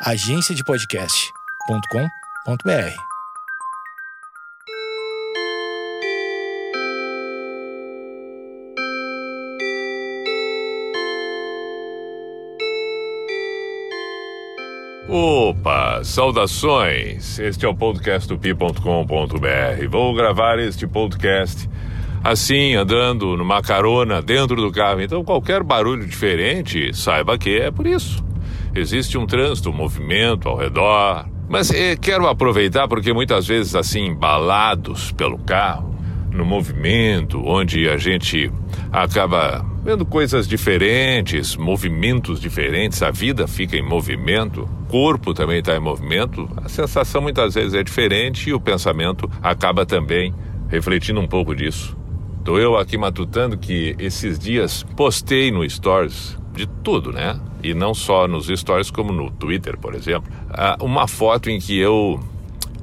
agenciadepodcast.com.br. Opa, saudações! Este é o podcast pi.com.br. Vou gravar este podcast assim, andando numa carona dentro do carro. Então, qualquer barulho diferente, saiba que é por isso. Existe um trânsito, um movimento ao redor. Mas eh, quero aproveitar porque muitas vezes, assim, embalados pelo carro, no movimento, onde a gente acaba vendo coisas diferentes, movimentos diferentes, a vida fica em movimento, o corpo também está em movimento, a sensação muitas vezes é diferente e o pensamento acaba também refletindo um pouco disso. Estou eu aqui matutando que esses dias postei no Stories de tudo, né? E não só nos Stories, como no Twitter, por exemplo, uma foto em que eu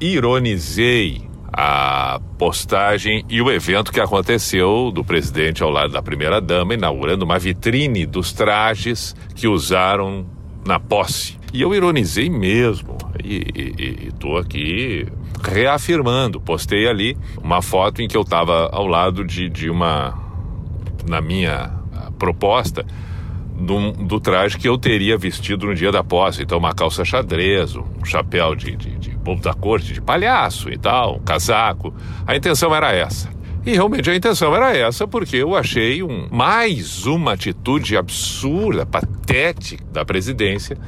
ironizei a postagem e o evento que aconteceu do presidente ao lado da primeira dama, inaugurando uma vitrine dos trajes que usaram na posse. E eu ironizei mesmo. E estou aqui reafirmando. Postei ali uma foto em que eu estava ao lado de, de uma. Na minha proposta, do, do, traje que eu teria vestido no dia da posse. Então, uma calça xadrez, um chapéu de, de, de povo da corte, de palhaço e tal, um casaco. A intenção era essa. E realmente a intenção era essa, porque eu achei um, mais uma atitude absurda, patética da presidência,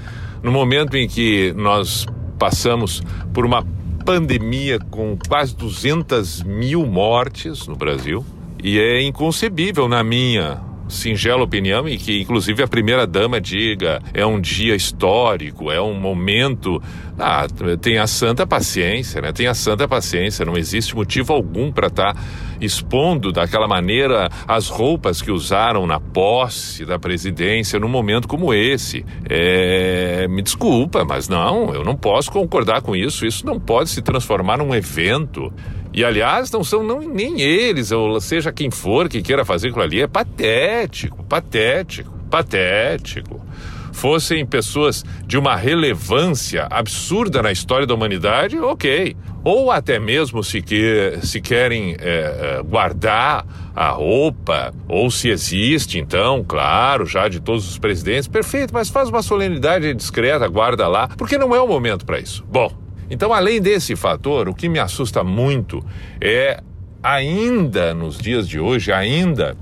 no momento em que nós passamos por uma pandemia com quase 200 mil mortes no Brasil. E é inconcebível, na minha singela opinião e que inclusive a primeira dama diga é um dia histórico, é um momento. Ah, tenha santa paciência, né? Tenha santa paciência, não existe motivo algum para estar tá expondo daquela maneira as roupas que usaram na posse da presidência num momento como esse. É, me desculpa, mas não, eu não posso concordar com isso. Isso não pode se transformar num evento e aliás, não são não, nem eles, ou seja quem for que queira fazer aquilo ali, é patético, patético, patético. Fossem pessoas de uma relevância absurda na história da humanidade, ok. Ou até mesmo se, que, se querem é, guardar a roupa, ou se existe, então, claro, já de todos os presidentes, perfeito, mas faz uma solenidade discreta, guarda lá, porque não é o momento para isso. Bom, então, além desse fator, o que me assusta muito é, ainda nos dias de hoje, ainda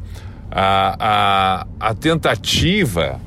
a, a, a tentativa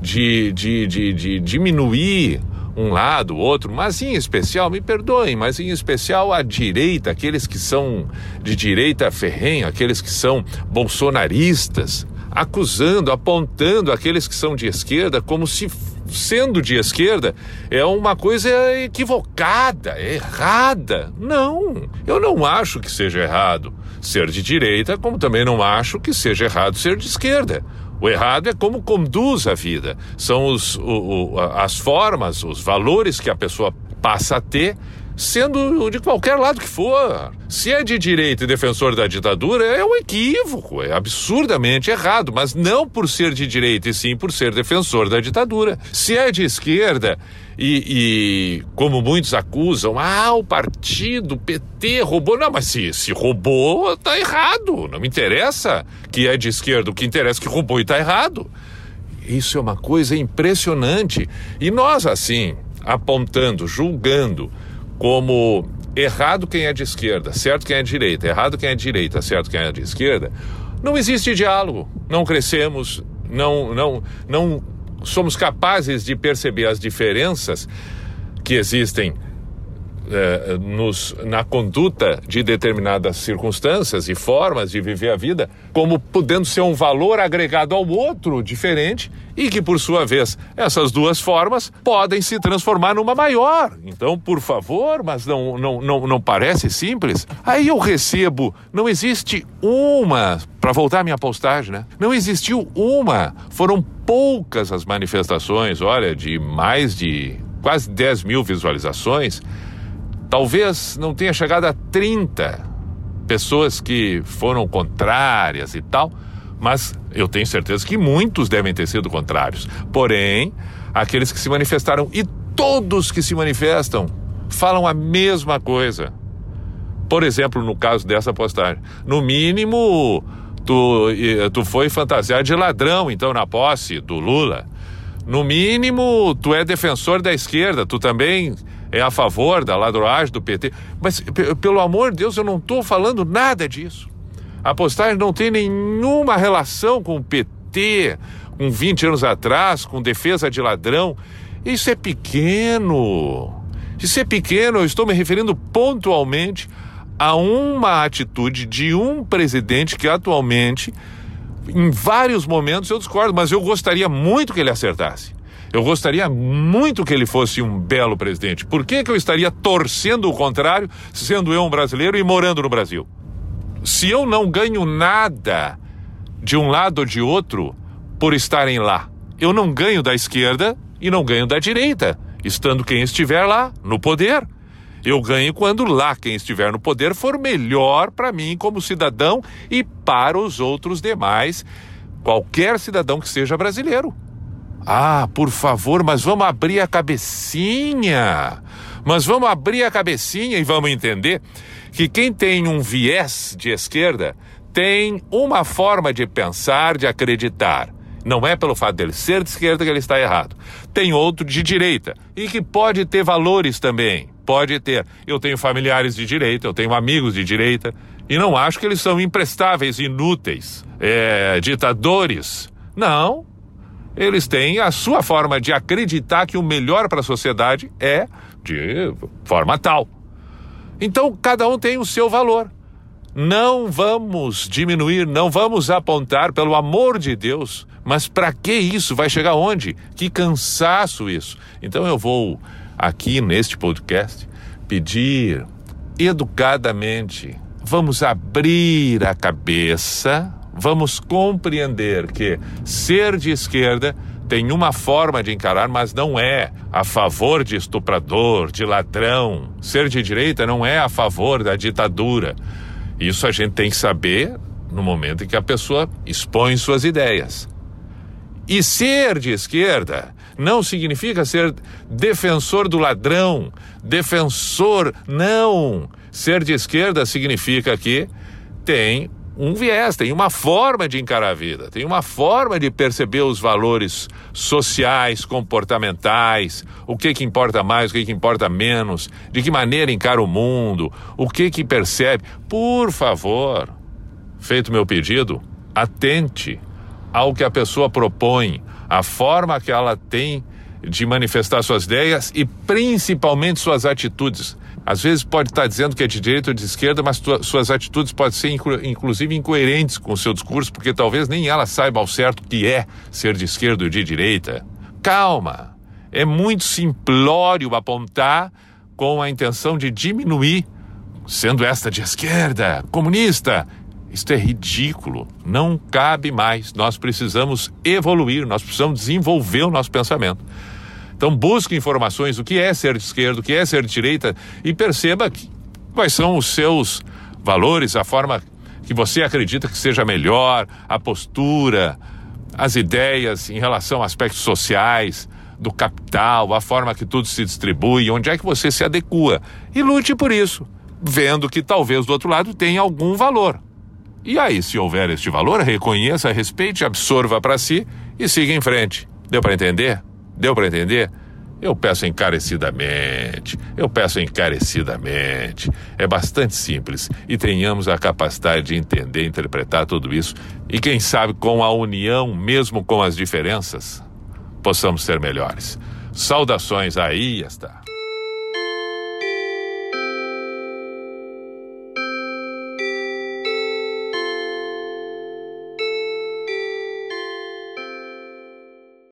de, de, de, de diminuir um lado, outro, mas em especial, me perdoem, mas em especial a direita, aqueles que são de direita ferrenha, aqueles que são bolsonaristas, acusando, apontando aqueles que são de esquerda como se sendo de esquerda, é uma coisa equivocada, errada. Não, eu não acho que seja errado ser de direita, como também não acho que seja errado ser de esquerda. O errado é como conduz a vida. São os, o, o, as formas, os valores que a pessoa passa a ter sendo de qualquer lado que for. Se é de direita e defensor da ditadura, é um equívoco, é absurdamente errado, mas não por ser de direita e sim por ser defensor da ditadura. Se é de esquerda e, e como muitos acusam, ah, o partido, PT roubou. Não, mas se, se roubou, tá errado. Não me interessa que é de esquerda, o que interessa é que roubou e tá errado. Isso é uma coisa impressionante. E nós, assim, apontando, julgando, como errado quem é de esquerda, certo quem é de direita, errado quem é de direita, certo quem é de esquerda, não existe diálogo, não crescemos, não, não, não somos capazes de perceber as diferenças que existem eh, nos, na conduta de determinadas circunstâncias e formas de viver a vida, como podendo ser um valor agregado ao outro diferente e que, por sua vez, essas duas formas podem se transformar numa maior. Então, por favor, mas não, não, não, não parece simples? Aí eu recebo, não existe uma, para voltar à minha postagem, né? Não existiu uma, foram poucas as manifestações, olha, de mais de quase 10 mil visualizações Talvez não tenha chegado a 30 pessoas que foram contrárias e tal, mas eu tenho certeza que muitos devem ter sido contrários. Porém, aqueles que se manifestaram e todos que se manifestam falam a mesma coisa. Por exemplo, no caso dessa postagem, no mínimo tu, tu foi fantasiar de ladrão, então, na posse do Lula. No mínimo, tu é defensor da esquerda, tu também é a favor da ladroagem do PT. Mas, pelo amor de Deus, eu não estou falando nada disso. A postagem não tem nenhuma relação com o PT, com 20 anos atrás, com defesa de ladrão. Isso é pequeno. Isso é pequeno, eu estou me referindo pontualmente a uma atitude de um presidente que atualmente, em vários momentos, eu discordo, mas eu gostaria muito que ele acertasse. Eu gostaria muito que ele fosse um belo presidente. Por que, que eu estaria torcendo o contrário, sendo eu um brasileiro e morando no Brasil? Se eu não ganho nada de um lado ou de outro por estarem lá, eu não ganho da esquerda e não ganho da direita, estando quem estiver lá, no poder. Eu ganho quando lá quem estiver no poder for melhor para mim como cidadão e para os outros demais, qualquer cidadão que seja brasileiro. Ah, por favor, mas vamos abrir a cabecinha. Mas vamos abrir a cabecinha e vamos entender que quem tem um viés de esquerda tem uma forma de pensar, de acreditar. Não é pelo fato dele ser de esquerda que ele está errado. Tem outro de direita e que pode ter valores também. Pode ter. Eu tenho familiares de direita, eu tenho amigos de direita e não acho que eles são imprestáveis, inúteis, é, ditadores. Não. Eles têm a sua forma de acreditar que o melhor para a sociedade é de forma tal. Então, cada um tem o seu valor. Não vamos diminuir, não vamos apontar, pelo amor de Deus. Mas para que isso? Vai chegar onde? Que cansaço isso. Então eu vou aqui neste podcast pedir educadamente, vamos abrir a cabeça, vamos compreender que ser de esquerda tem uma forma de encarar, mas não é a favor de estuprador, de ladrão. Ser de direita não é a favor da ditadura. Isso a gente tem que saber no momento em que a pessoa expõe suas ideias. E ser de esquerda não significa ser defensor do ladrão, defensor. Não! Ser de esquerda significa que tem um viés, tem uma forma de encarar a vida, tem uma forma de perceber os valores sociais, comportamentais, o que que importa mais, o que que importa menos, de que maneira encara o mundo, o que que percebe. Por favor, feito meu pedido, atente ao que a pessoa propõe, a forma que ela tem de manifestar suas ideias e principalmente suas atitudes. Às vezes pode estar dizendo que é de direita ou de esquerda, mas tua, suas atitudes podem ser inclusive incoerentes com o seu discurso, porque talvez nem ela saiba ao certo o que é ser de esquerda ou de direita. Calma! É muito simplório apontar com a intenção de diminuir, sendo esta de esquerda, comunista. Isto é ridículo, não cabe mais. Nós precisamos evoluir, nós precisamos desenvolver o nosso pensamento. Então busque informações do que é ser de esquerda, o que é ser de direita e perceba que, quais são os seus valores, a forma que você acredita que seja melhor, a postura, as ideias em relação a aspectos sociais, do capital, a forma que tudo se distribui, onde é que você se adequa. E lute por isso, vendo que talvez do outro lado tenha algum valor. E aí, se houver este valor, reconheça, respeite, absorva para si e siga em frente. Deu para entender? Deu para entender? Eu peço encarecidamente, eu peço encarecidamente. É bastante simples e tenhamos a capacidade de entender e interpretar tudo isso e, quem sabe, com a união, mesmo com as diferenças, possamos ser melhores. Saudações aí, está.